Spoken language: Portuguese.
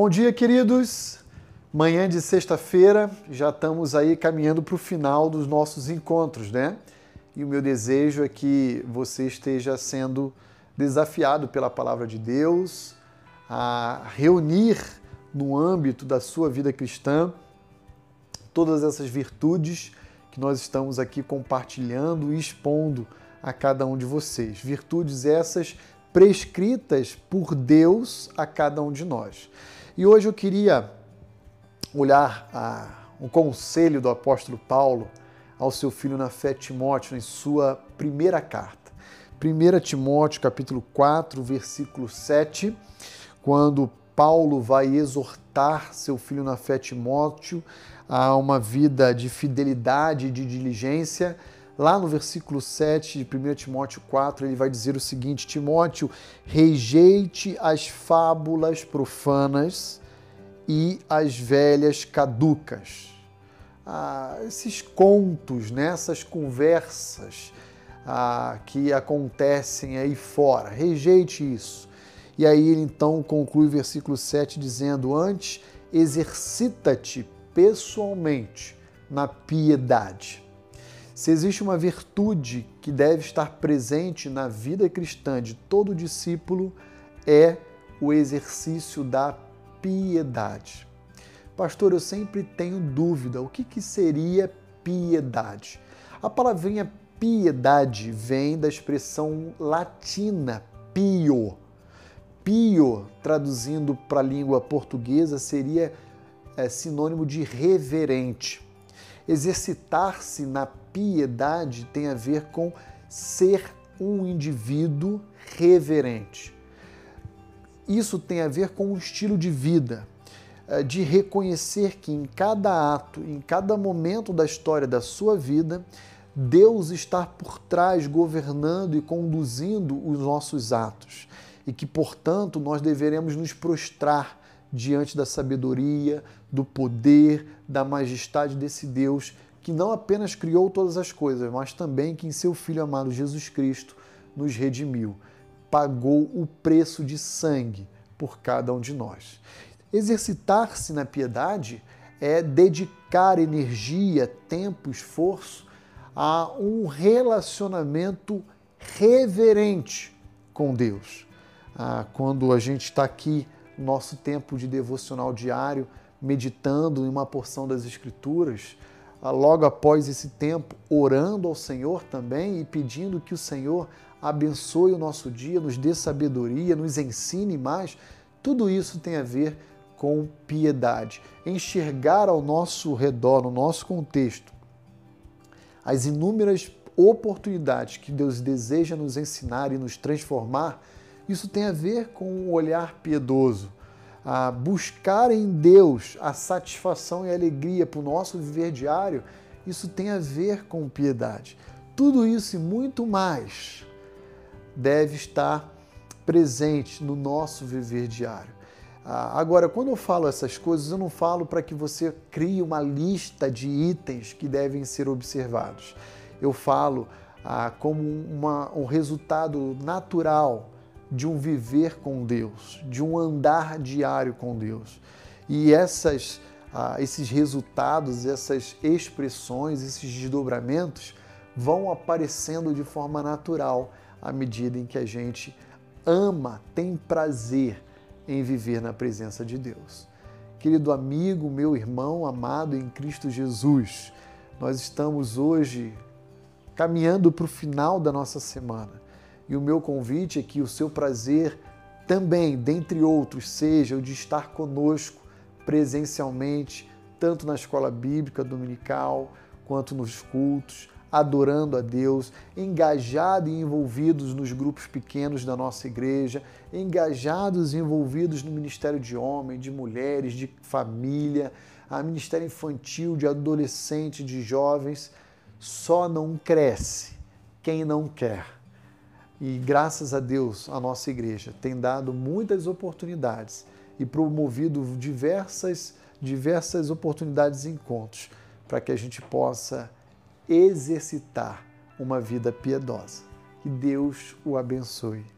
Bom dia, queridos. Manhã de sexta-feira, já estamos aí caminhando para o final dos nossos encontros, né? E o meu desejo é que você esteja sendo desafiado pela palavra de Deus a reunir no âmbito da sua vida cristã todas essas virtudes que nós estamos aqui compartilhando e expondo a cada um de vocês. Virtudes essas prescritas por Deus a cada um de nós. E hoje eu queria olhar a, o conselho do apóstolo Paulo ao seu filho na fé Timóteo em sua primeira carta. 1 Timóteo capítulo 4, versículo 7, quando Paulo vai exortar seu filho na fé Timóteo a uma vida de fidelidade e de diligência, Lá no versículo 7 de 1 Timóteo 4, ele vai dizer o seguinte: Timóteo, rejeite as fábulas profanas e as velhas caducas. Ah, esses contos, né, essas conversas ah, que acontecem aí fora, rejeite isso. E aí ele então conclui o versículo 7 dizendo: Antes, exercita-te pessoalmente na piedade se existe uma virtude que deve estar presente na vida cristã de todo discípulo, é o exercício da piedade. Pastor, eu sempre tenho dúvida: o que, que seria piedade? A palavrinha piedade vem da expressão latina pio. Pio, traduzindo para a língua portuguesa, seria é, sinônimo de reverente. Exercitar-se na piedade tem a ver com ser um indivíduo reverente. Isso tem a ver com o estilo de vida, eh, de reconhecer que em cada ato, em cada momento da história da sua vida, Deus está por trás, governando e conduzindo os nossos atos. E que, portanto, nós deveremos nos prostrar diante da sabedoria, do poder, da majestade desse Deus que não apenas criou todas as coisas, mas também que em seu Filho amado Jesus Cristo nos redimiu, pagou o preço de sangue por cada um de nós. Exercitar-se na piedade é dedicar energia, tempo, esforço a um relacionamento reverente com Deus. Ah, quando a gente está aqui, nosso tempo de devocional diário, meditando em uma porção das Escrituras, ah, logo após esse tempo, orando ao Senhor também e pedindo que o Senhor abençoe o nosso dia, nos dê sabedoria, nos ensine mais. Tudo isso tem a ver com piedade. Enxergar ao nosso redor, no nosso contexto, as inúmeras oportunidades que Deus deseja nos ensinar e nos transformar, isso tem a ver com um olhar piedoso a buscar em Deus a satisfação e a alegria para o nosso viver diário, isso tem a ver com piedade. Tudo isso e muito mais deve estar presente no nosso viver diário. Agora, quando eu falo essas coisas, eu não falo para que você crie uma lista de itens que devem ser observados. Eu falo ah, como uma, um resultado natural de um viver com Deus, de um andar diário com Deus. E essas, ah, esses resultados, essas expressões, esses desdobramentos vão aparecendo de forma natural à medida em que a gente ama, tem prazer em viver na presença de Deus. Querido amigo, meu irmão amado em Cristo Jesus, nós estamos hoje caminhando para o final da nossa semana e o meu convite é que o seu prazer também, dentre outros, seja o de estar conosco presencialmente, tanto na escola bíblica dominical quanto nos cultos, adorando a Deus, engajados e envolvidos nos grupos pequenos da nossa igreja, engajados e envolvidos no ministério de homens, de mulheres, de família, a ministério infantil, de adolescentes, de jovens. Só não cresce quem não quer e graças a Deus, a nossa igreja tem dado muitas oportunidades e promovido diversas, diversas oportunidades e encontros para que a gente possa exercitar uma vida piedosa. Que Deus o abençoe.